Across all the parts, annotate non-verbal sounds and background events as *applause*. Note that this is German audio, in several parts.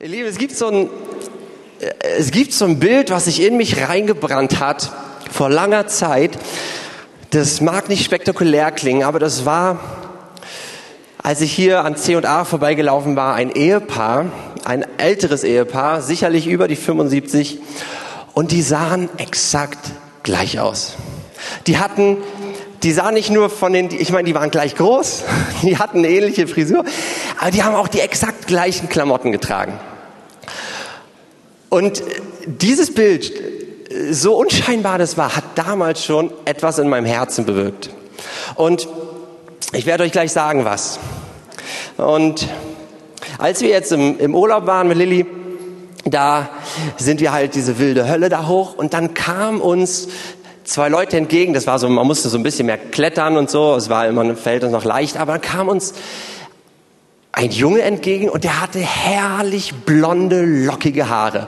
Ihr Lieben, es gibt so ein, es gibt so ein Bild, was sich in mich reingebrannt hat vor langer Zeit. Das mag nicht spektakulär klingen, aber das war, als ich hier an C und A vorbeigelaufen war, ein Ehepaar, ein älteres Ehepaar, sicherlich über die 75, und die sahen exakt gleich aus. Die hatten die sahen nicht nur von den, ich meine, die waren gleich groß, *laughs* die hatten eine ähnliche Frisur, aber die haben auch die exakt gleichen Klamotten getragen. Und dieses Bild, so unscheinbar das war, hat damals schon etwas in meinem Herzen bewirkt. Und ich werde euch gleich sagen, was. Und als wir jetzt im, im Urlaub waren mit Lilly, da sind wir halt diese wilde Hölle da hoch und dann kam uns zwei Leute entgegen. Das war so, man musste so ein bisschen mehr klettern und so. Es war immer, fällt uns noch leicht. Aber dann kam uns ein Junge entgegen und der hatte herrlich blonde, lockige Haare.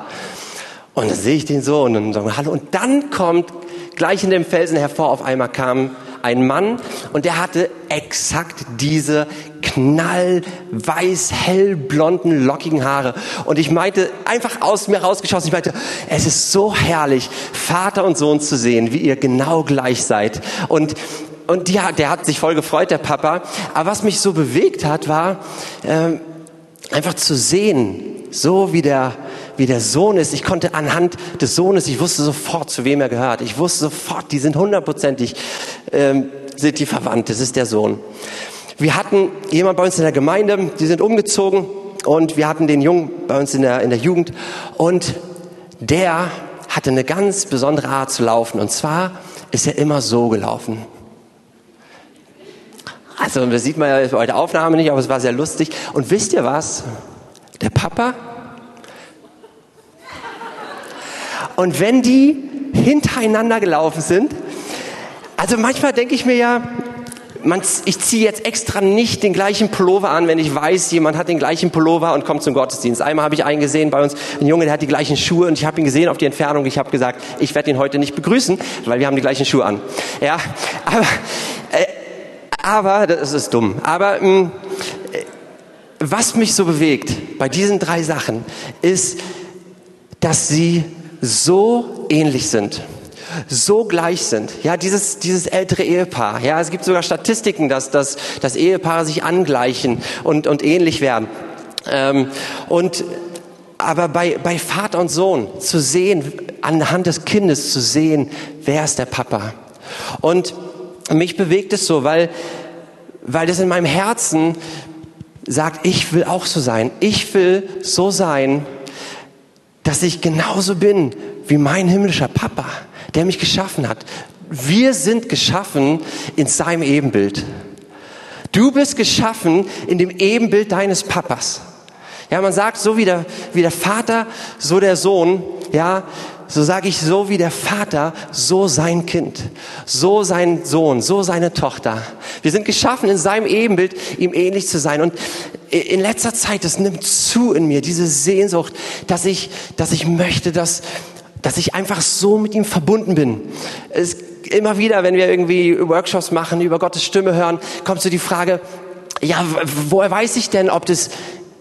Und dann sehe ich den so und dann sagen wir Hallo. Und dann kommt gleich in dem Felsen hervor, auf einmal kam ein Mann und der hatte exakt diese knallweiß, hellblonden, lockigen Haare. Und ich meinte, einfach aus mir rausgeschossen, ich meinte, es ist so herrlich, Vater und Sohn zu sehen, wie ihr genau gleich seid. Und und die, der hat sich voll gefreut, der Papa. Aber was mich so bewegt hat, war äh, einfach zu sehen, so wie der, wie der Sohn ist. Ich konnte anhand des Sohnes, ich wusste sofort, zu wem er gehört. Ich wusste sofort, die sind hundertprozentig, ähm, sind die verwandt. Das ist der Sohn. Wir hatten jemand bei uns in der Gemeinde, die sind umgezogen und wir hatten den Jungen bei uns in der, in der Jugend und der hatte eine ganz besondere Art zu laufen und zwar ist er immer so gelaufen. Also das sieht man ja bei der Aufnahme nicht, aber es war sehr lustig. Und wisst ihr was? Der Papa und wenn die hintereinander gelaufen sind, also manchmal denke ich mir ja, man, ich ziehe jetzt extra nicht den gleichen Pullover an, wenn ich weiß, jemand hat den gleichen Pullover und kommt zum Gottesdienst. Einmal habe ich einen gesehen bei uns, ein Junge, der hat die gleichen Schuhe und ich habe ihn gesehen auf die Entfernung. Ich habe gesagt, ich werde ihn heute nicht begrüßen, weil wir haben die gleichen Schuhe an. Ja, aber, äh, aber das ist dumm. Aber mh, äh, was mich so bewegt bei diesen drei Sachen ist, dass sie so ähnlich sind so gleich sind. Ja, dieses, dieses ältere Ehepaar. Ja, es gibt sogar Statistiken, dass, dass, dass Ehepaare sich angleichen und, und ähnlich werden. Ähm, und aber bei, bei Vater und Sohn zu sehen, anhand des Kindes zu sehen, wer ist der Papa? Und mich bewegt es so, weil, weil das in meinem Herzen sagt, ich will auch so sein. Ich will so sein, dass ich genauso bin wie mein himmlischer Papa der mich geschaffen hat. Wir sind geschaffen in seinem Ebenbild. Du bist geschaffen in dem Ebenbild deines Papas. Ja, man sagt, so wie der, wie der Vater, so der Sohn, ja, so sage ich, so wie der Vater, so sein Kind, so sein Sohn, so seine Tochter. Wir sind geschaffen in seinem Ebenbild, ihm ähnlich zu sein. Und in letzter Zeit, das nimmt zu in mir, diese Sehnsucht, dass ich, dass ich möchte, dass, dass ich einfach so mit ihm verbunden bin. Es, immer wieder, wenn wir irgendwie Workshops machen, über Gottes Stimme hören, kommt so die Frage, ja, woher weiß ich denn, ob das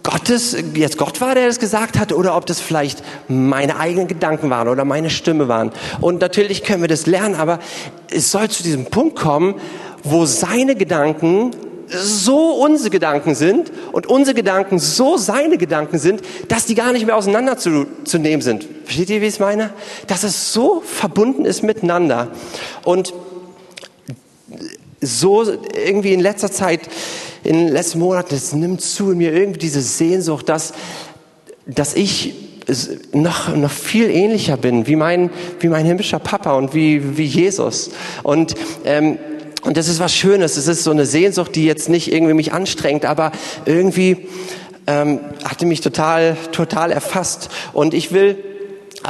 Gottes, jetzt Gott war, der das gesagt hat, oder ob das vielleicht meine eigenen Gedanken waren oder meine Stimme waren. Und natürlich können wir das lernen, aber es soll zu diesem Punkt kommen, wo seine Gedanken so unsere Gedanken sind und unsere Gedanken so seine Gedanken sind, dass die gar nicht mehr auseinanderzunehmen sind. Versteht ihr, wie ich es meine? Dass es so verbunden ist miteinander. Und so irgendwie in letzter Zeit, in den letzten Monaten, es nimmt zu in mir irgendwie diese Sehnsucht, dass, dass ich noch, noch viel ähnlicher bin wie mein, wie mein himmlischer Papa und wie, wie Jesus. Und ähm, und das ist was Schönes. Es ist so eine Sehnsucht, die jetzt nicht irgendwie mich anstrengt, aber irgendwie ähm, hatte mich total, total erfasst. Und ich will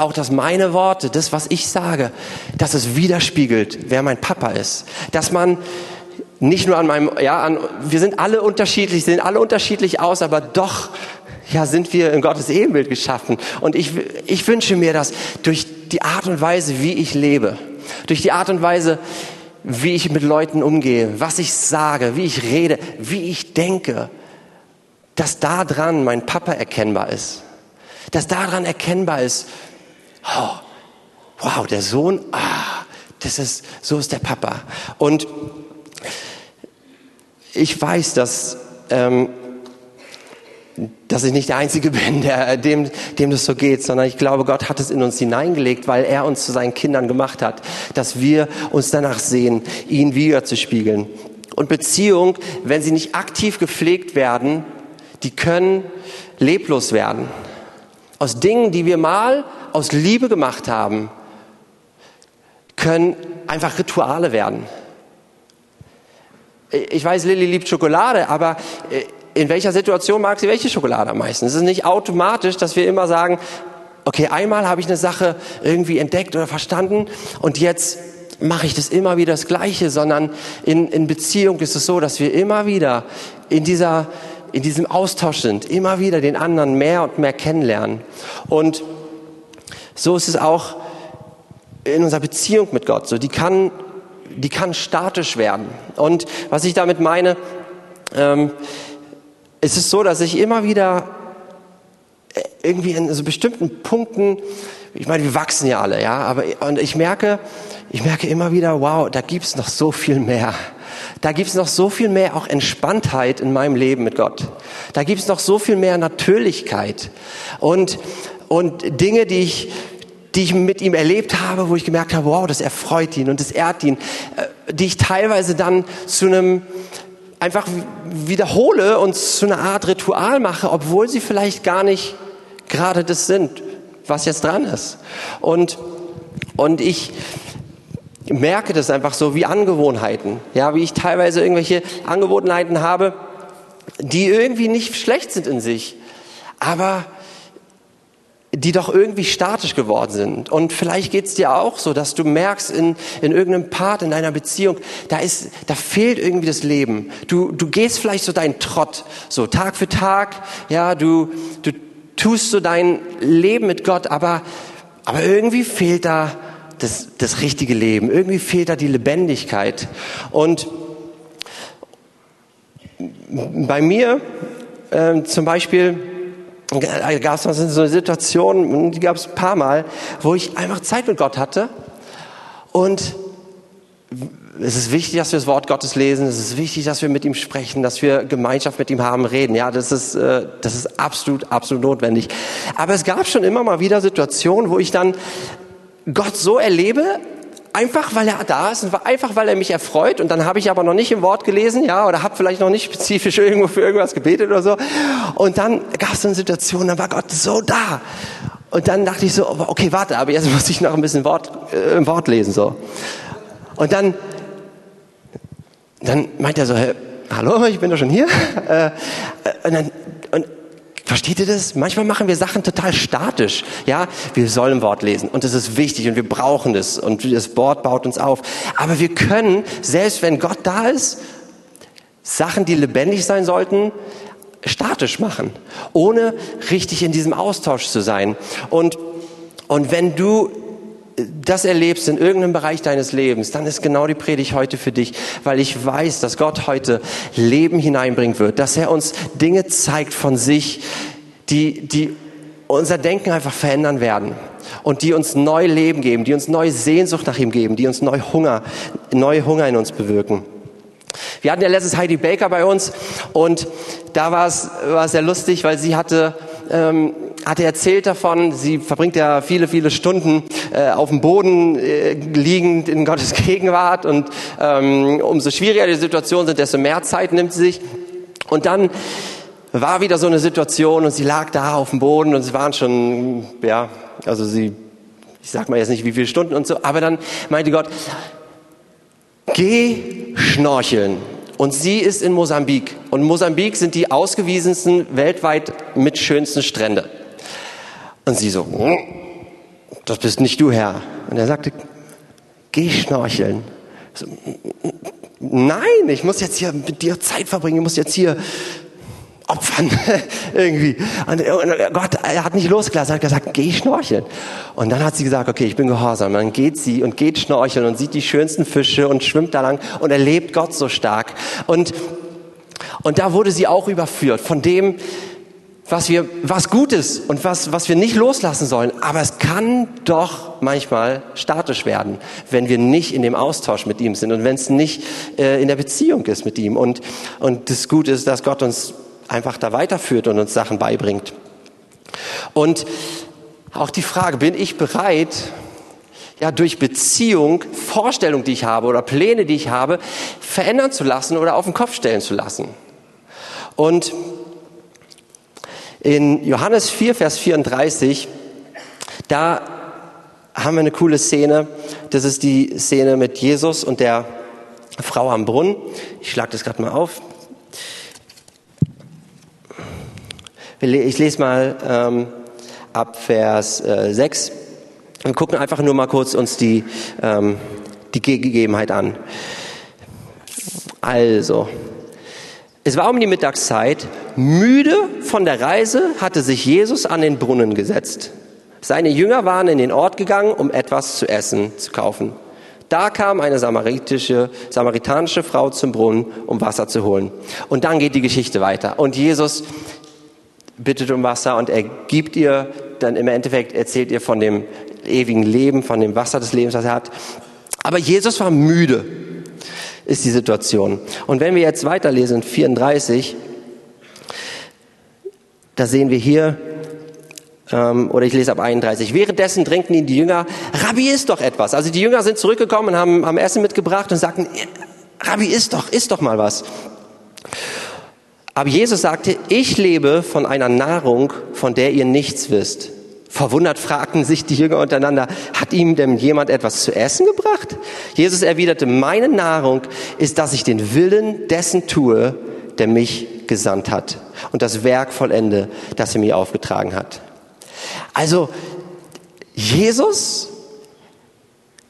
auch, dass meine Worte, das, was ich sage, dass es widerspiegelt, wer mein Papa ist. Dass man nicht nur an meinem, ja, an, wir sind alle unterschiedlich, sehen alle unterschiedlich aus, aber doch, ja, sind wir in Gottes Ebenbild geschaffen. Und ich, ich wünsche mir, dass durch die Art und Weise, wie ich lebe, durch die Art und Weise, wie ich mit Leuten umgehe, was ich sage, wie ich rede, wie ich denke, dass da dran mein Papa erkennbar ist. Dass daran erkennbar ist, oh, wow, der Sohn, ah, das ist, so ist der Papa. Und ich weiß, dass, ähm, dass ich nicht der Einzige *laughs* bin, der, dem, dem das so geht, sondern ich glaube, Gott hat es in uns hineingelegt, weil er uns zu seinen Kindern gemacht hat, dass wir uns danach sehen, ihn wieder zu spiegeln. Und Beziehung, wenn sie nicht aktiv gepflegt werden, die können leblos werden. Aus Dingen, die wir mal aus Liebe gemacht haben, können einfach Rituale werden. Ich weiß, Lilly liebt Schokolade, aber äh, in welcher Situation mag sie welche Schokolade am meisten? Es ist nicht automatisch, dass wir immer sagen, okay, einmal habe ich eine Sache irgendwie entdeckt oder verstanden und jetzt mache ich das immer wieder das Gleiche, sondern in, in Beziehung ist es so, dass wir immer wieder in dieser in diesem Austausch sind, immer wieder den anderen mehr und mehr kennenlernen. Und so ist es auch in unserer Beziehung mit Gott. So, die kann, die kann statisch werden. Und was ich damit meine, ähm, es ist so, dass ich immer wieder äh, irgendwie in so bestimmten Punkten, ich meine, wir wachsen ja alle, ja, aber und ich merke, ich merke immer wieder, wow, da gibt's noch so viel mehr. Da gibt's noch so viel mehr auch Entspanntheit in meinem Leben mit Gott. Da gibt's noch so viel mehr Natürlichkeit und und Dinge, die ich die ich mit ihm erlebt habe, wo ich gemerkt habe, wow, das erfreut ihn und das ehrt ihn, äh, die ich teilweise dann zu einem einfach wiederhole und zu einer Art Ritual mache, obwohl sie vielleicht gar nicht gerade das sind, was jetzt dran ist. Und, und ich merke das einfach so wie Angewohnheiten, ja, wie ich teilweise irgendwelche Angewohnheiten habe, die irgendwie nicht schlecht sind in sich, aber die doch irgendwie statisch geworden sind. Und vielleicht geht's dir auch so, dass du merkst in, in irgendeinem Part in deiner Beziehung, da ist, da fehlt irgendwie das Leben. Du, du gehst vielleicht so deinen Trott, so Tag für Tag, ja, du, du tust so dein Leben mit Gott, aber, aber irgendwie fehlt da das, das richtige Leben. Irgendwie fehlt da die Lebendigkeit. Und bei mir äh, zum Beispiel, gab es so eine Situation, die gab es ein paar Mal, wo ich einfach Zeit mit Gott hatte. Und es ist wichtig, dass wir das Wort Gottes lesen. Es ist wichtig, dass wir mit ihm sprechen, dass wir Gemeinschaft mit ihm haben, reden. Ja, das ist, äh, das ist absolut, absolut notwendig. Aber es gab schon immer mal wieder Situationen, wo ich dann Gott so erlebe, einfach weil er da ist und einfach weil er mich erfreut und dann habe ich aber noch nicht im Wort gelesen, ja, oder habe vielleicht noch nicht spezifisch *laughs* irgendwo für irgendwas gebetet oder so. Und dann gab es so eine Situation, da war Gott so da. Und dann dachte ich so, okay, warte, aber jetzt *laughs* muss ich noch ein bisschen Wort, äh, im Wort lesen so. Und dann, dann meint er so, hey, hallo, ich bin doch schon hier. *laughs* Äh, äh, und dann, und Versteht ihr das? Manchmal machen wir Sachen total statisch. Ja, wir sollen Wort lesen und das ist wichtig und wir brauchen das und das Wort baut uns auf. Aber wir können, selbst wenn Gott da ist, Sachen, die lebendig sein sollten, statisch machen, ohne richtig in diesem Austausch zu sein. Und, und wenn du das erlebst in irgendeinem Bereich deines Lebens, dann ist genau die Predigt heute für dich, weil ich weiß, dass Gott heute Leben hineinbringen wird, dass er uns Dinge zeigt von sich, die, die unser Denken einfach verändern werden und die uns neu Leben geben, die uns neue Sehnsucht nach ihm geben, die uns neu Hunger, neue Hunger in uns bewirken. Wir hatten ja letztes Heidi Baker bei uns und da war es, war sehr lustig, weil sie hatte ähm, hat er erzählt davon, sie verbringt ja viele, viele Stunden äh, auf dem Boden äh, liegend in Gottes *laughs* Gegenwart und ähm, umso schwieriger die Situation sind, desto mehr Zeit nimmt sie sich. Und dann war wieder so eine Situation und sie lag da auf dem Boden und sie waren schon, ja, also sie, ich sag mal jetzt nicht wie viele Stunden und so, aber dann meinte Gott, geh schnorcheln. Und sie ist in Mosambik. Und Mosambik sind die ausgewiesensten weltweit mit schönsten Strände. Und sie so, hm, das bist nicht du, Herr. Und er sagte, geh schnorcheln. So, Nein, ich muss jetzt hier mit dir Zeit verbringen, ich muss jetzt hier opfern *laughs* irgendwie. Und Gott, er hat nicht losgelassen, er hat gesagt, geh schnorcheln. Und dann hat sie gesagt, okay, ich bin gehorsam. Dann geht sie und geht schnorcheln und sieht die schönsten Fische und schwimmt da lang und erlebt Gott so stark. Und, und da wurde sie auch überführt von dem, was wir, was gut ist und was, was wir nicht loslassen sollen. Aber es kann doch manchmal statisch werden, wenn wir nicht in dem Austausch mit ihm sind und wenn es nicht äh, in der Beziehung ist mit ihm. Und, und das Gute ist, dass Gott uns einfach da weiterführt und uns Sachen beibringt. Und auch die Frage, bin ich bereit, ja, durch Beziehung Vorstellungen, die ich habe oder Pläne, die ich habe, verändern zu lassen oder auf den Kopf stellen zu lassen? Und in Johannes 4, Vers 34, da haben wir eine coole Szene. Das ist die Szene mit Jesus und der Frau am Brunnen. Ich schlage das gerade mal auf. Ich lese mal ähm, ab Vers äh, 6 und gucken einfach nur mal kurz uns die, ähm, die Gegebenheit an. Also, es war um die Mittagszeit. Müde von der Reise hatte sich Jesus an den Brunnen gesetzt. Seine Jünger waren in den Ort gegangen, um etwas zu essen zu kaufen. Da kam eine samaritische, samaritanische Frau zum Brunnen, um Wasser zu holen. Und dann geht die Geschichte weiter. Und Jesus bittet um Wasser und er gibt ihr, dann im Endeffekt erzählt ihr von dem ewigen Leben, von dem Wasser des Lebens, was er hat. Aber Jesus war müde ist die Situation. Und wenn wir jetzt weiterlesen, 34, da sehen wir hier, ähm, oder ich lese ab 31. Währenddessen drängten ihn die Jünger, Rabbi, isst doch etwas. Also die Jünger sind zurückgekommen und haben, haben Essen mitgebracht und sagten, Rabbi, isst doch, isst doch mal was. Aber Jesus sagte, ich lebe von einer Nahrung, von der ihr nichts wisst. Verwundert fragten sich die Jünger untereinander, hat ihm denn jemand etwas zu essen gebracht? Jesus erwiderte, meine Nahrung ist, dass ich den Willen dessen tue, der mich gesandt hat und das Werk vollende, das er mir aufgetragen hat. Also Jesus,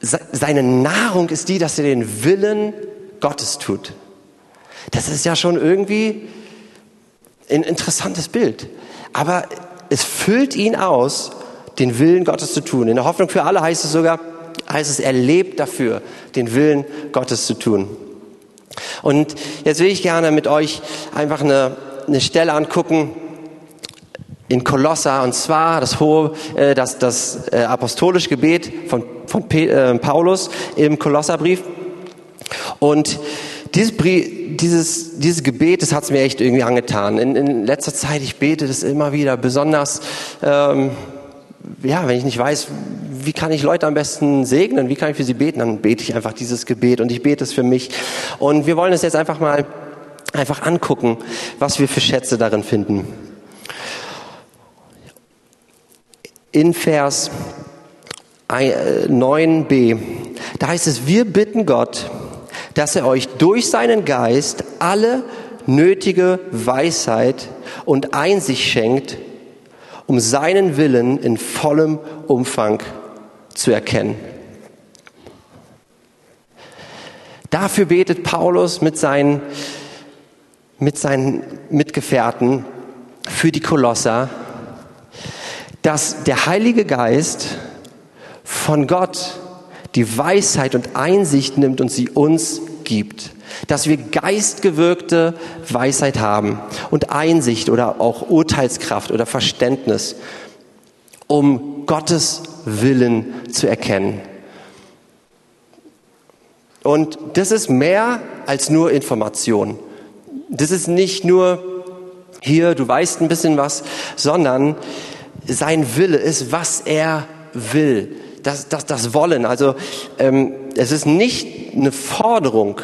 seine Nahrung ist die, dass er den Willen Gottes tut. Das ist ja schon irgendwie ein interessantes Bild. Aber es füllt ihn aus, den Willen Gottes zu tun. In der Hoffnung für alle heißt es sogar, heißt es, er lebt dafür, den Willen Gottes zu tun. Und jetzt will ich gerne mit euch einfach eine, eine Stelle angucken in Kolosser, und zwar das hohe, äh, das, das äh, apostolische Gebet von, von äh, Paulus im Kolosserbrief. Und dieses, dieses, dieses Gebet, das hat es mir echt irgendwie angetan. In, in letzter Zeit, ich bete das immer wieder, besonders, ähm, ja, wenn ich nicht weiß, wie kann ich Leute am besten segnen, wie kann ich für sie beten, dann bete ich einfach dieses Gebet und ich bete es für mich. Und wir wollen es jetzt einfach mal einfach angucken, was wir für Schätze darin finden. In Vers 9b, äh, da heißt es, wir bitten Gott, dass er euch durch seinen Geist alle nötige Weisheit und Einsicht schenkt, um seinen Willen in vollem Umfang zu erkennen. Dafür betet Paulus mit seinen, mit seinen Mitgefährten für die Kolosser, dass der Heilige Geist von Gott die Weisheit und Einsicht nimmt und sie uns gibt. Dass wir geistgewirkte Weisheit haben und Einsicht oder auch Urteilskraft oder Verständnis, um Gottes Willen zu erkennen. Und das ist mehr als nur Information. Das ist nicht nur hier, du weißt ein bisschen was, sondern sein Wille ist, was er will das, das, das Wollen. Also ähm, es ist nicht eine Forderung,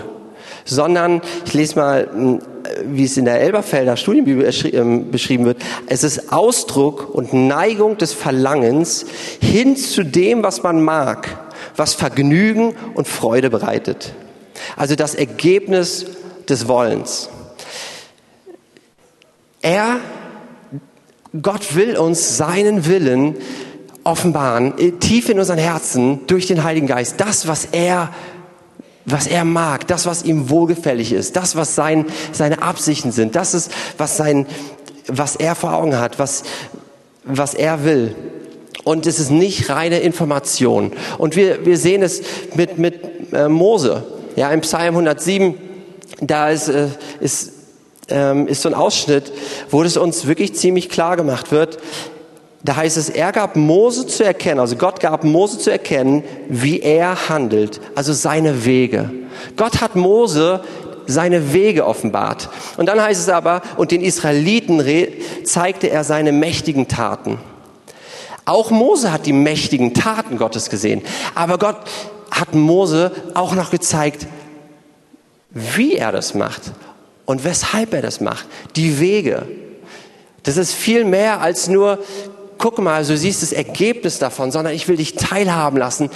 sondern ich lese mal, hm, wie es in der Elberfelder Studienbibel ähm, beschrieben wird, es ist Ausdruck und Neigung des Verlangens hin zu dem, was man mag, was Vergnügen und Freude bereitet. Also das Ergebnis des Wollens. Er, Gott will uns seinen Willen offenbaren, äh, tief in unseren Herzen durch den Heiligen Geist, das, was er, was er mag, das, was ihm wohlgefällig ist, das, was sein, seine Absichten sind, das ist, was sein, was er vor Augen hat, was, was er will. Und es ist nicht reine Information. Und wir, wir sehen es mit, mit äh, Mose. Ja, im Psalm 107, da ist, äh, ist ähm, ist so ein Ausschnitt, wo es uns wirklich ziemlich klar gemacht wird. Da heißt es, er gab Mose zu erkennen, also Gott gab Mose zu erkennen, wie er handelt, also seine Wege. Gott hat Mose seine Wege offenbart. Und dann heißt es aber, und den Israeliten zeigte er seine mächtigen Taten. Auch Mose hat die mächtigen Taten Gottes gesehen. Aber Gott hat Mose auch noch gezeigt, wie er das macht und weshalb er das macht. Die Wege. Das ist viel mehr als nur, guck mal, du siehst das Ergebnis davon, sondern ich will dich teilhaben lassen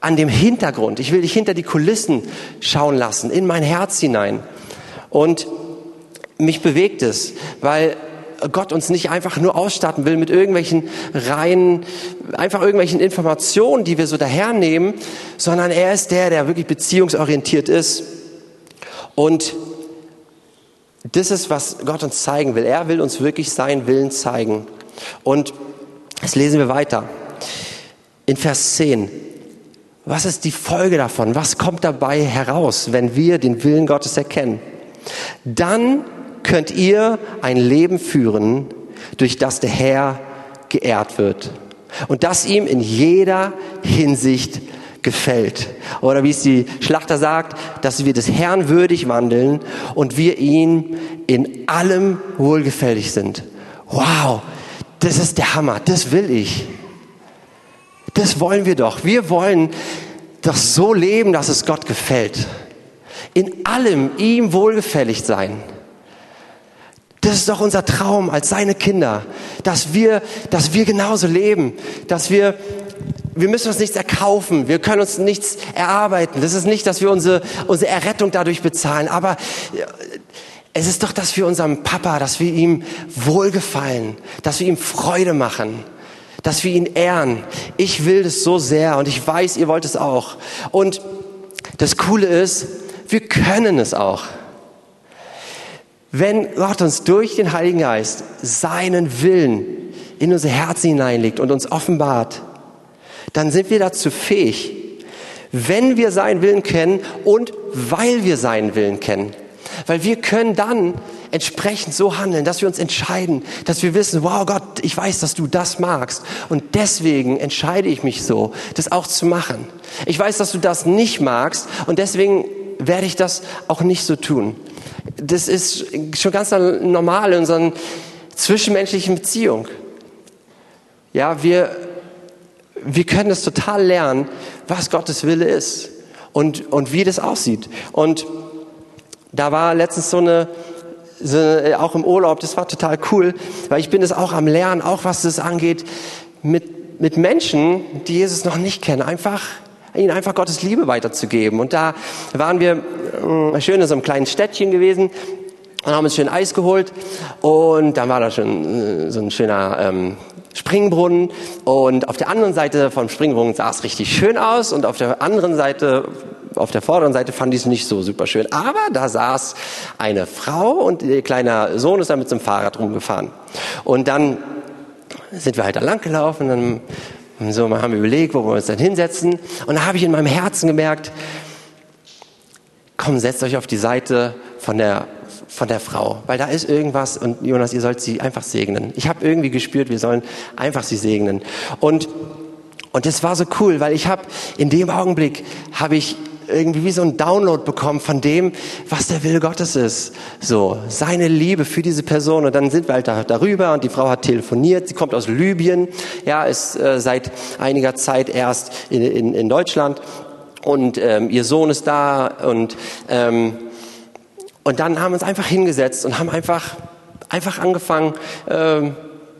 an dem Hintergrund. Ich will dich hinter die Kulissen schauen lassen, in mein Herz hinein. Und mich bewegt es, weil Gott uns nicht einfach nur ausstatten will mit irgendwelchen reinen, einfach irgendwelchen Informationen, die wir so dahernehmen, sondern er ist der, der wirklich beziehungsorientiert ist. Und das ist, was Gott uns zeigen will. Er will uns wirklich seinen Willen zeigen. Und das lesen wir weiter. In Vers 10. Was ist die Folge davon? Was kommt dabei heraus, wenn wir den Willen Gottes erkennen? Dann könnt ihr ein Leben führen, durch das der Herr geehrt wird und das ihm in jeder Hinsicht gefällt. Oder wie es die Schlachter sagt, dass wir des Herrn würdig wandeln und wir ihm in allem wohlgefällig sind. Wow, das ist der Hammer, das will ich. Das wollen wir doch. Wir wollen das so leben, dass es Gott gefällt. In allem ihm wohlgefällig sein. Das ist doch unser Traum als seine Kinder, dass wir, dass wir genauso leben, dass wir, wir müssen uns nichts erkaufen, wir können uns nichts erarbeiten. Das ist nicht, dass wir unsere, unsere Errettung dadurch bezahlen, aber es ist doch, dass wir unserem Papa, dass wir ihm wohlgefallen, dass wir ihm Freude machen dass wir ihn ehren. Ich will das so sehr und ich weiß, ihr wollt es auch. Und das Coole ist, wir können es auch. Wenn Gott uns durch den Heiligen Geist seinen Willen in unser Herzen hineinlegt und uns offenbart, dann sind wir dazu fähig, wenn wir seinen Willen kennen und weil wir seinen Willen kennen. Weil wir können dann entsprechend so handeln, dass wir uns entscheiden, dass wir wissen, wow Gott, ich weiß, dass du das magst. Und deswegen entscheide ich mich so, das auch zu machen. Ich weiß, dass du das nicht magst und deswegen werde ich das auch nicht so tun. Das ist schon ganz normal in unseren zwischenmenschlichen Beziehungen. Ja, wir, wir können das total lernen, was Gottes Wille ist und, und wie das aussieht. Und da war letztens so eine, so, äh, auch im Urlaub, das war total cool, weil ich bin es auch am Lernen, auch was das angeht, mit, mit Menschen, die Jesus noch nicht kennen, einfach ihnen einfach Gottes Liebe weiterzugeben. Und da waren wir äh, schön in so einem kleinen Städtchen gewesen und haben uns schön Eis geholt. Und dann war da schon äh, so ein schöner ähm, Springbrunnen. Und auf der anderen Seite vom Springbrunnen sah es richtig schön aus. Und auf der anderen Seite auf der vorderen Seite fand ich es nicht so super schön. Aber da saß eine Frau und ihr kleiner Sohn ist da mit dem Fahrrad rumgefahren. Und dann sind wir halt da lang gelaufen, dann so, haben wir überlegt, wo wir uns dann hinsetzen. Und da habe ich in meinem Herzen gemerkt, komm, setzt euch auf die Seite von der von der Frau, weil da ist irgendwas und Jonas, ihr sollt sie einfach segnen. Ich habe irgendwie gespürt, wir sollen einfach sie segnen. Und und das war so cool, weil ich habe in dem Augenblick habe ich irgendwie wie so ein Download bekommen von dem, was der Wille Gottes ist. So, seine Liebe für diese Person. Und dann sind wir halt da, darüber und die Frau hat telefoniert. Sie kommt aus Libyen, ja, ist äh, seit einiger Zeit erst in, in, in Deutschland und ähm, ihr Sohn ist da und ähm, und dann haben wir uns einfach hingesetzt und haben einfach einfach angefangen. Ähm,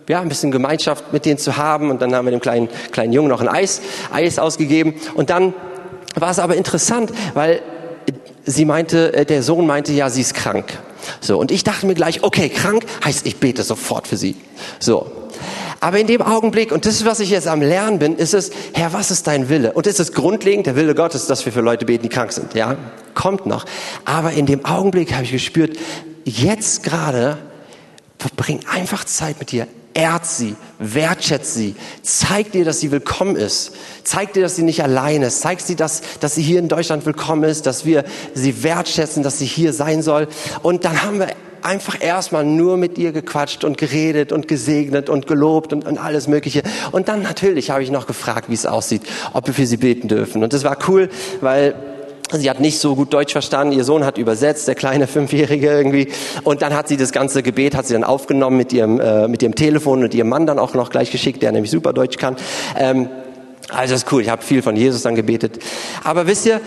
ja, ein bisschen Gemeinschaft mit denen zu haben. Und dann haben wir dem kleinen, kleinen Jungen noch ein Eis, Eis ausgegeben. Und dann war es aber interessant, weil sie meinte, äh, der Sohn meinte, ja, sie ist krank. So, und ich dachte mir gleich, okay, krank heißt, ich bete sofort für sie. So. Aber in dem Augenblick, und das ist, was ich jetzt am Lernen bin, ist es, Herr, was ist dein Wille? Und ist es grundlegend der Wille Gottes, dass wir für Leute beten, die krank sind? Ja, kommt noch. Aber in dem Augenblick habe ich gespürt, jetzt gerade verbring einfach Zeit mit dir. Ehrt sie, wertschätzt sie, zeigt ihr, dass sie willkommen ist, zeigt ihr, dass sie nicht allein ist, zeigt sie, dass, dass sie hier in Deutschland willkommen ist, dass wir sie wertschätzen, dass sie hier sein soll. Und dann haben wir einfach erstmal nur mit ihr gequatscht und geredet und gesegnet und gelobt und, und alles Mögliche. Und dann natürlich habe ich noch gefragt, wie es aussieht, ob wir für sie beten dürfen. Und das war cool, weil Sie hat nicht so gut Deutsch verstanden. Ihr Sohn hat übersetzt, der kleine Fünfjährige irgendwie. Und dann hat sie das ganze Gebet hat sie dann aufgenommen mit ihrem äh, mit ihrem Telefon und ihrem Mann dann auch noch gleich geschickt, der nämlich super Deutsch kann. Ähm, also ist cool. Ich habe viel von Jesus dann gebetet. Aber wisst ihr,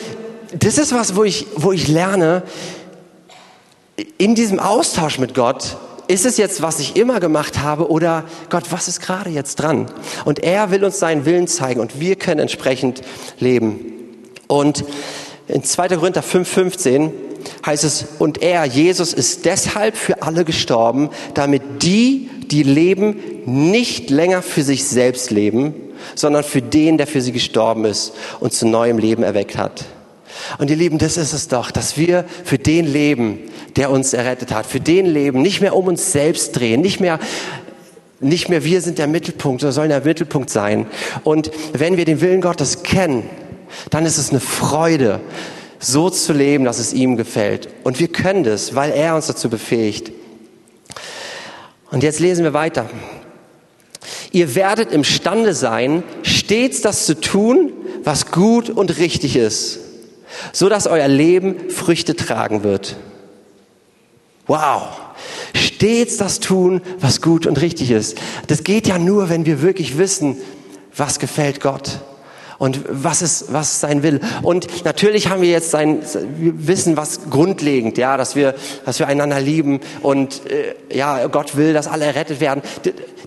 das ist was, wo ich wo ich lerne in diesem Austausch mit Gott. Ist es jetzt, was ich immer gemacht habe, oder Gott, was ist gerade jetzt dran? Und er will uns seinen Willen zeigen und wir können entsprechend leben. Und in 2. Korinther 5,15 heißt es, und er, Jesus, ist deshalb für alle gestorben, damit die, die leben, nicht länger für sich selbst leben, sondern für den, der für sie gestorben ist und zu neuem Leben erweckt hat. Und ihr Lieben, das ist es doch, dass wir für den leben, der uns errettet hat, für den leben, nicht mehr um uns selbst drehen, nicht mehr nicht mehr wir sind der Mittelpunkt, sondern sollen der Mittelpunkt sein. Und wenn wir den Willen Gottes kennen, dann ist es eine Freude, so zu leben, dass es ihm gefällt. Und wir können das, weil er uns dazu befähigt. Und jetzt lesen wir weiter. Ihr werdet imstande sein, stets das zu tun, was gut und richtig ist, so dass euer Leben Früchte tragen wird. Wow! Stets das tun, was gut und richtig ist. Das geht ja nur, wenn wir wirklich wissen, was gefällt Gott und was ist, was sein Will. Und natürlich haben wir jetzt sein, wir wissen was grundlegend, ja, dass wir, dass wir einander lieben und äh, ja, Gott will, dass alle errettet werden.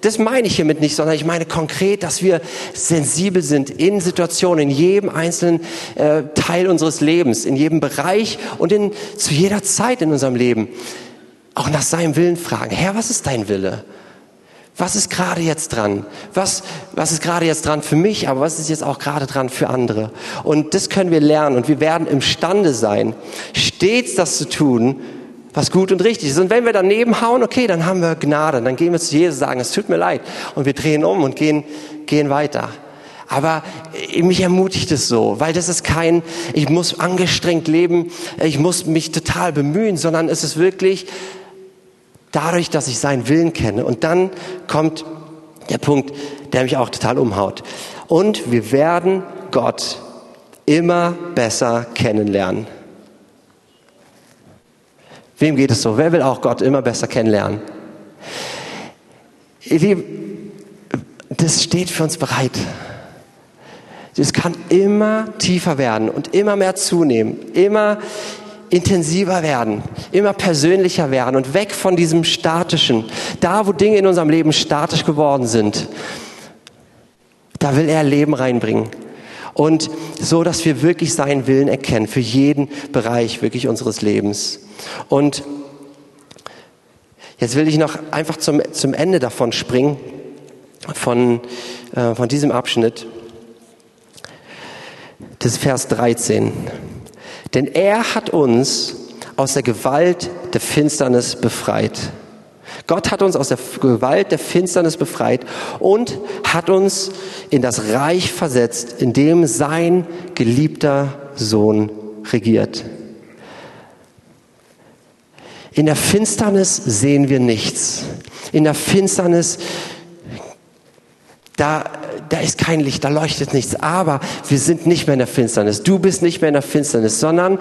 Das meine ich hiermit nicht, sondern ich meine konkret, dass wir sensibel sind in Situationen, in jedem einzelnen äh, Teil unseres Lebens, in jedem Bereich und in, zu jeder Zeit in unserem Leben. Auch nach seinem Willen fragen. Herr, was ist dein Wille? Was ist gerade jetzt dran? Was, was ist gerade jetzt dran für mich, aber was ist jetzt auch gerade dran für andere? Und das können wir lernen und wir werden imstande sein, stets das zu tun, was gut und richtig ist. Und wenn wir daneben hauen, okay, dann haben wir Gnade. Dann gehen wir zu Jesus sagen, es tut mir leid. Und wir drehen um und gehen, gehen weiter. Aber mich ermutigt es so, weil das ist kein, ich muss angestrengt leben, ich muss mich total bemühen, sondern es ist wirklich, dadurch, dass ich seinen Willen kenne. Und dann kommt der Punkt, der mich auch total umhaut. Und wir werden Gott immer besser kennenlernen. Wem geht es so? Wer will auch Gott immer besser kennenlernen? das steht für uns bereit. Es kann immer tiefer werden und immer mehr zunehmen, immer intensiver werden, immer persönlicher werden und weg von diesem statischen. Da, wo Dinge in unserem Leben statisch geworden sind, da will er Leben reinbringen. Und so, dass wir wirklich seinen Willen erkennen für jeden Bereich wirklich unseres Lebens. Und jetzt will ich noch einfach zum, zum Ende davon springen, von, äh, von diesem Abschnitt. Ist Vers 13. Denn er hat uns aus der Gewalt der Finsternis befreit. Gott hat uns aus der Gewalt der Finsternis befreit und hat uns in das Reich versetzt, in dem sein geliebter Sohn regiert. In der Finsternis sehen wir nichts. In der Finsternis, da da ist kein Licht, da leuchtet nichts. Aber wir sind nicht mehr in der Finsternis. Du bist nicht mehr in der Finsternis, sondern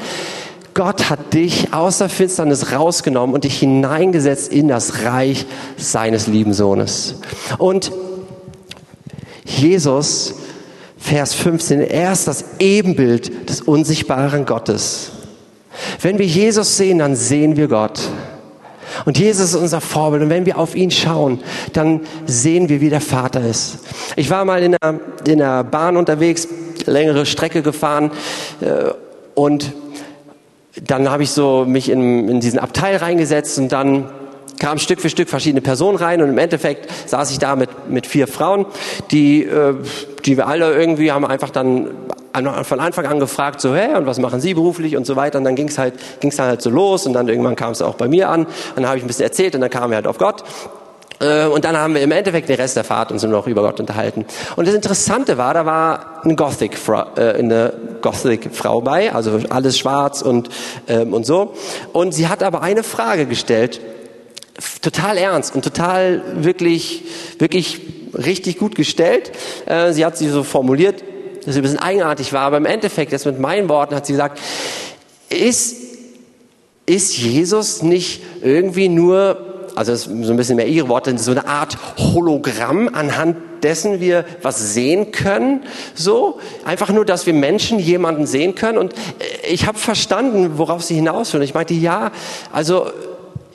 Gott hat dich aus der Finsternis rausgenommen und dich hineingesetzt in das Reich seines lieben Sohnes. Und Jesus, Vers 15, er ist das Ebenbild des unsichtbaren Gottes. Wenn wir Jesus sehen, dann sehen wir Gott. Und Jesus ist unser Vorbild. Und wenn wir auf ihn schauen, dann sehen wir, wie der Vater ist. Ich war mal in der, in der Bahn unterwegs, längere Strecke gefahren äh, und dann habe ich so mich in, in diesen Abteil reingesetzt und dann kamen Stück für Stück verschiedene Personen rein und im Endeffekt saß ich da mit, mit vier Frauen, die, äh, die wir alle irgendwie haben einfach dann von Anfang an gefragt, so, hä, und was machen Sie beruflich und so weiter. Und dann ging es halt, ging's dann halt so los und dann irgendwann kam es auch bei mir an. Und dann habe ich ein bisschen erzählt und dann kamen wir halt auf Gott. Äh, und dann haben wir im Endeffekt den Rest der Fahrt uns noch über Gott unterhalten. Und das Interessante war, da war eine Gothic, äh, Gothic Frau bei, also alles schwarz und, ähm, und so. Und sie hat aber eine Frage gestellt, total ernst und total wirklich, wirklich richtig gut gestellt. Äh, sie hat sie so formuliert, dass sie ein bisschen eigenartig war, aber im Endeffekt, jetzt mit meinen Worten, hat sie gesagt, ist, ist Jesus nicht irgendwie nur also das ist so ein bisschen mehr ihre Worte, so eine Art Hologramm, anhand dessen wir was sehen können. So einfach nur, dass wir Menschen jemanden sehen können. Und ich habe verstanden, worauf sie hinaus will. Ich meinte, ja, also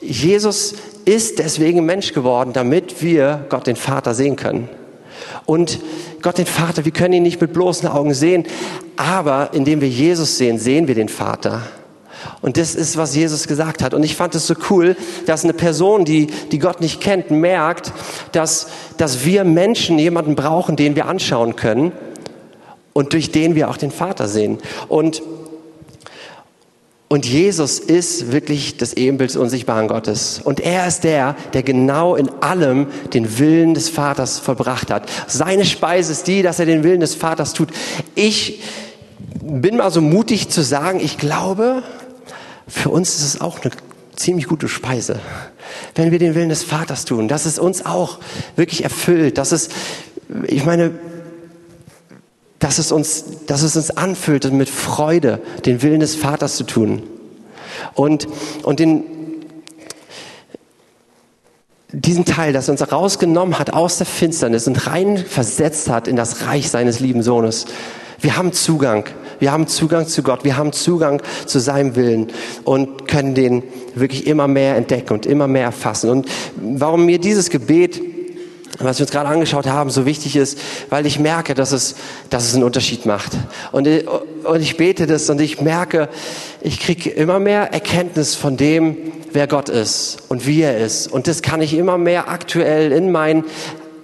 Jesus ist deswegen Mensch geworden, damit wir Gott den Vater sehen können. Und Gott den Vater, wir können ihn nicht mit bloßen Augen sehen, aber indem wir Jesus sehen, sehen wir den Vater. Und das ist, was Jesus gesagt hat. Und ich fand es so cool, dass eine Person, die, die Gott nicht kennt, merkt, dass, dass wir Menschen jemanden brauchen, den wir anschauen können und durch den wir auch den Vater sehen. Und, und Jesus ist wirklich das Ebenbild des unsichtbaren Gottes. Und er ist der, der genau in allem den Willen des Vaters vollbracht hat. Seine Speise ist die, dass er den Willen des Vaters tut. Ich bin mal so mutig zu sagen, ich glaube, für uns ist es auch eine ziemlich gute Speise, wenn wir den Willen des Vaters tun, dass es uns auch wirklich erfüllt, dass es, ich meine, dass es uns, dass es uns anfüllt mit Freude, den Willen des Vaters zu tun. Und, und den, diesen Teil, das uns rausgenommen hat aus der Finsternis und rein versetzt hat in das Reich seines lieben Sohnes. Wir haben Zugang. Wir haben Zugang zu Gott. Wir haben Zugang zu seinem Willen und können den wirklich immer mehr entdecken und immer mehr erfassen. Und warum mir dieses Gebet was wir uns gerade angeschaut haben, so wichtig ist, weil ich merke, dass es, dass es einen Unterschied macht. Und, und ich bete das und ich merke, ich kriege immer mehr Erkenntnis von dem, wer Gott ist und wie er ist. Und das kann ich immer mehr aktuell in mein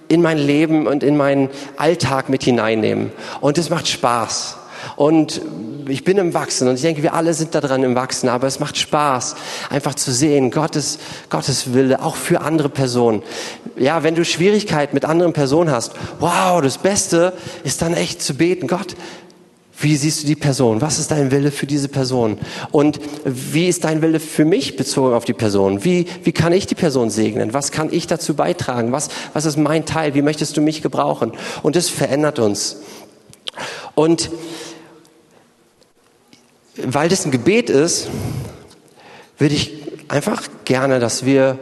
in mein Leben und in meinen Alltag mit hineinnehmen. Und es macht Spaß. Und ich bin im Wachsen und ich denke, wir alle sind da dran im Wachsen, aber es macht Spaß, einfach zu sehen, Gottes, Gottes Wille, auch für andere Personen. Ja, wenn du Schwierigkeiten mit anderen Personen hast, wow, das Beste ist dann echt zu beten, Gott, wie siehst du die Person? Was ist dein Wille für diese Person? Und wie ist dein Wille für mich bezogen auf die Person? Wie, wie kann ich die Person segnen? Was kann ich dazu beitragen? Was, was ist mein Teil? Wie möchtest du mich gebrauchen? Und das verändert uns. Und weil das ein Gebet ist, würde ich einfach gerne, dass wir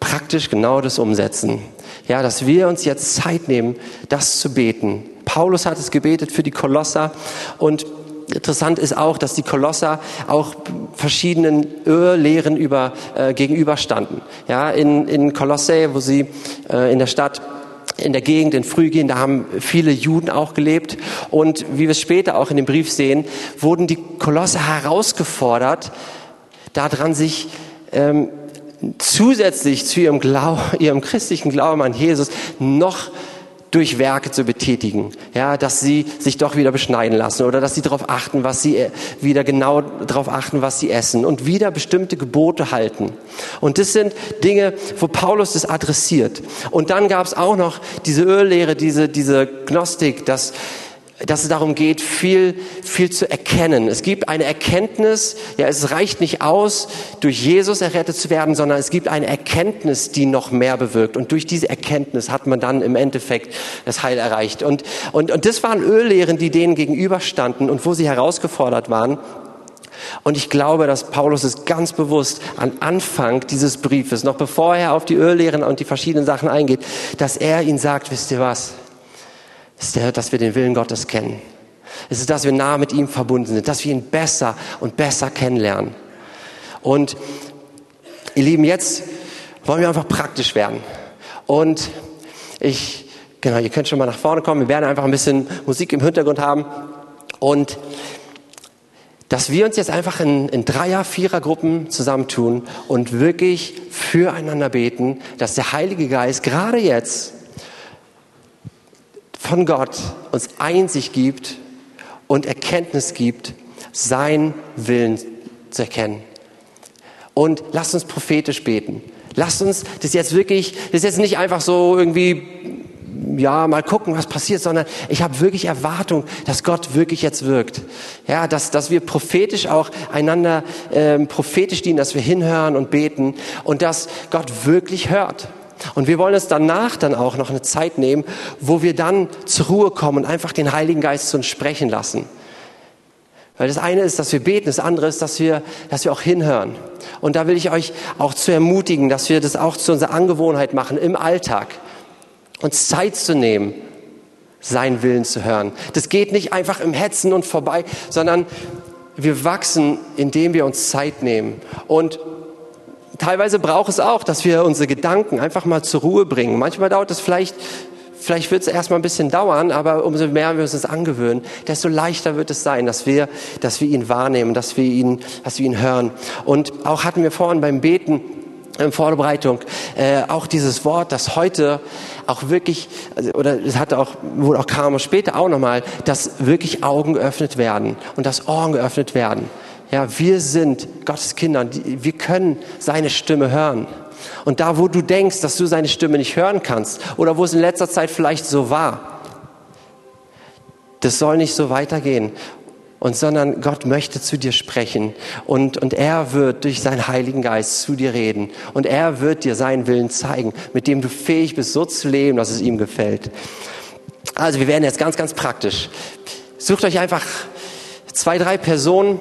praktisch genau das umsetzen. Ja, dass wir uns jetzt Zeit nehmen, das zu beten Paulus hat es gebetet für die Kolosser und Interessant ist auch, dass die Kolosser auch verschiedenen Irrlehren über, äh, gegenüberstanden. Ja, in, in Kolosse, wo sie äh, in der Stadt in der Gegend in Frühgehen, da haben viele Juden auch gelebt. Und wie wir es später auch in dem Brief sehen, wurden die Kolosser herausgefordert, daran sich ähm, zusätzlich zu ihrem, Glauben, *laughs* ihrem christlichen Glauben an Jesus noch durch Werke zu betätigen, ja, dass sie sich doch wieder beschneiden lassen oder dass sie darauf achten, was sie äh, wieder genau darauf achten, was sie essen und wieder bestimmte Gebote halten. Und das sind Dinge, wo Paulus das adressiert. Und dann gab es auch noch diese Öllehre, diese diese Gnostik, dass dass es darum geht, viel, viel zu erkennen. Es gibt eine Erkenntnis, ja, es reicht nicht aus, durch Jesus errettet zu werden, sondern es gibt eine Erkenntnis, die noch mehr bewirkt. Und durch diese Erkenntnis hat man dann im Endeffekt das Heil erreicht. Und, und, und das waren Öllehren, die denen gegenüberstanden und wo sie herausgefordert waren. Und ich glaube, dass Paulus es ganz bewusst am Anfang dieses Briefes, noch bevor er auf die Öllehren und die verschiedenen Sachen eingeht, dass er ihnen sagt, wisst ihr was? Ist der, dass wir den Willen Gottes kennen. Es ist, dass wir nah mit ihm verbunden sind, dass wir ihn besser und besser kennenlernen. Und ihr Lieben, jetzt wollen wir einfach praktisch werden. Und ich, genau, ihr könnt schon mal nach vorne kommen. Wir werden einfach ein bisschen Musik im Hintergrund haben. Und dass wir uns jetzt einfach in, in Dreier-, Vierer-Gruppen zusammentun und wirklich füreinander beten, dass der Heilige Geist gerade jetzt von Gott uns Einsicht gibt und Erkenntnis gibt, sein Willen zu erkennen. Und lasst uns prophetisch beten. Lasst uns das jetzt wirklich, das ist jetzt nicht einfach so irgendwie, ja, mal gucken, was passiert, sondern ich habe wirklich Erwartung, dass Gott wirklich jetzt wirkt. Ja, dass, dass wir prophetisch auch einander ähm, prophetisch dienen, dass wir hinhören und beten und dass Gott wirklich hört. Und wir wollen uns danach dann auch noch eine Zeit nehmen, wo wir dann zur Ruhe kommen und einfach den Heiligen Geist zu uns sprechen lassen. Weil das eine ist, dass wir beten, das andere ist, dass wir, dass wir auch hinhören. Und da will ich euch auch zu ermutigen, dass wir das auch zu unserer Angewohnheit machen im Alltag. Uns Zeit zu nehmen, seinen Willen zu hören. Das geht nicht einfach im Hetzen und vorbei, sondern wir wachsen, indem wir uns Zeit nehmen. Und teilweise braucht es auch, dass wir unsere Gedanken einfach mal zur Ruhe bringen. Manchmal dauert es vielleicht Vielleicht wird es erstmal ein bisschen dauern, aber umso mehr wir uns das angewöhnen, desto leichter wird es sein, dass wir, dass wir ihn wahrnehmen, dass wir ihn, dass wir ihn hören. Und auch hatten wir vorhin beim Beten in Vorbereitung äh, auch dieses Wort, das heute auch wirklich also, oder es hatte auch wohl auch kam später auch nochmal, dass wirklich Augen geöffnet werden und dass Ohren geöffnet werden. Ja, wir sind Gottes Kinder, wir können seine Stimme hören. Und da, wo du denkst, dass du seine Stimme nicht hören kannst oder wo es in letzter Zeit vielleicht so war, das soll nicht so weitergehen. Und sondern Gott möchte zu dir sprechen und, und er wird durch seinen Heiligen Geist zu dir reden und er wird dir seinen Willen zeigen, mit dem du fähig bist, so zu leben, dass es ihm gefällt. Also wir werden jetzt ganz, ganz praktisch. Sucht euch einfach zwei, drei Personen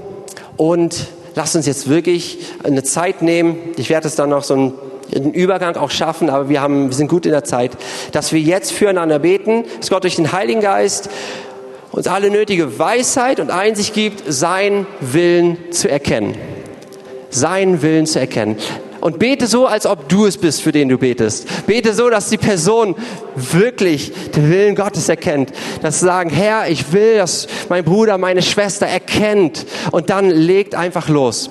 und lasst uns jetzt wirklich eine Zeit nehmen. Ich werde es dann noch so ein einen Übergang auch schaffen, aber wir, haben, wir sind gut in der Zeit, dass wir jetzt füreinander beten, dass Gott durch den Heiligen Geist uns alle nötige Weisheit und Einsicht gibt, seinen Willen zu erkennen. Seinen Willen zu erkennen. Und bete so, als ob du es bist, für den du betest. Bete so, dass die Person wirklich den Willen Gottes erkennt. Dass sie sagen, Herr, ich will, dass mein Bruder, meine Schwester erkennt. Und dann legt einfach los.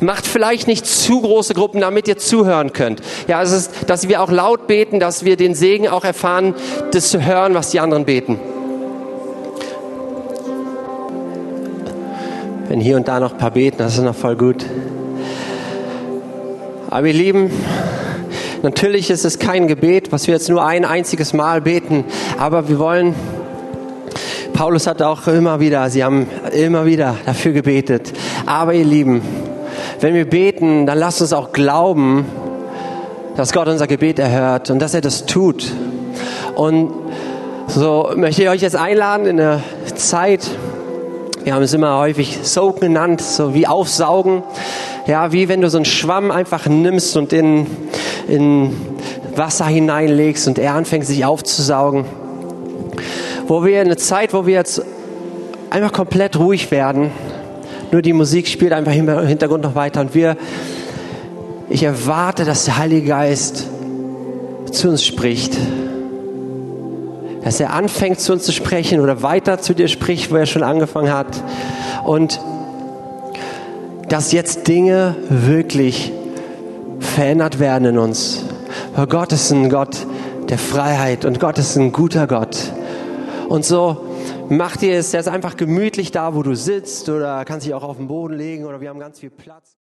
Macht vielleicht nicht zu große Gruppen, damit ihr zuhören könnt. Ja, es ist, dass wir auch laut beten, dass wir den Segen auch erfahren, das zu hören, was die anderen beten. Wenn hier und da noch ein paar beten, das ist noch voll gut. Aber ihr Lieben, natürlich ist es kein Gebet, was wir jetzt nur ein einziges Mal beten, aber wir wollen Paulus hat auch immer wieder, sie haben immer wieder dafür gebetet. Aber ihr Lieben, wenn wir beten, dann lasst uns auch glauben, dass Gott unser Gebet erhört und dass er das tut. Und so möchte ich euch jetzt einladen in eine Zeit, wir haben es immer häufig Soak genannt, so wie aufsaugen. Ja, wie wenn du so einen Schwamm einfach nimmst und in, in Wasser hineinlegst und er anfängt sich aufzusaugen. Wo wir eine Zeit, wo wir jetzt einfach komplett ruhig werden nur die Musik spielt einfach im Hintergrund noch weiter und wir, ich erwarte, dass der Heilige Geist zu uns spricht. Dass er anfängt zu uns zu sprechen oder weiter zu dir spricht, wo er schon angefangen hat. Und dass jetzt Dinge wirklich verändert werden in uns. Weil Gott ist ein Gott der Freiheit und Gott ist ein guter Gott. Und so Mach dir es jetzt einfach gemütlich da, wo du sitzt oder kannst dich auch auf den Boden legen oder wir haben ganz viel Platz.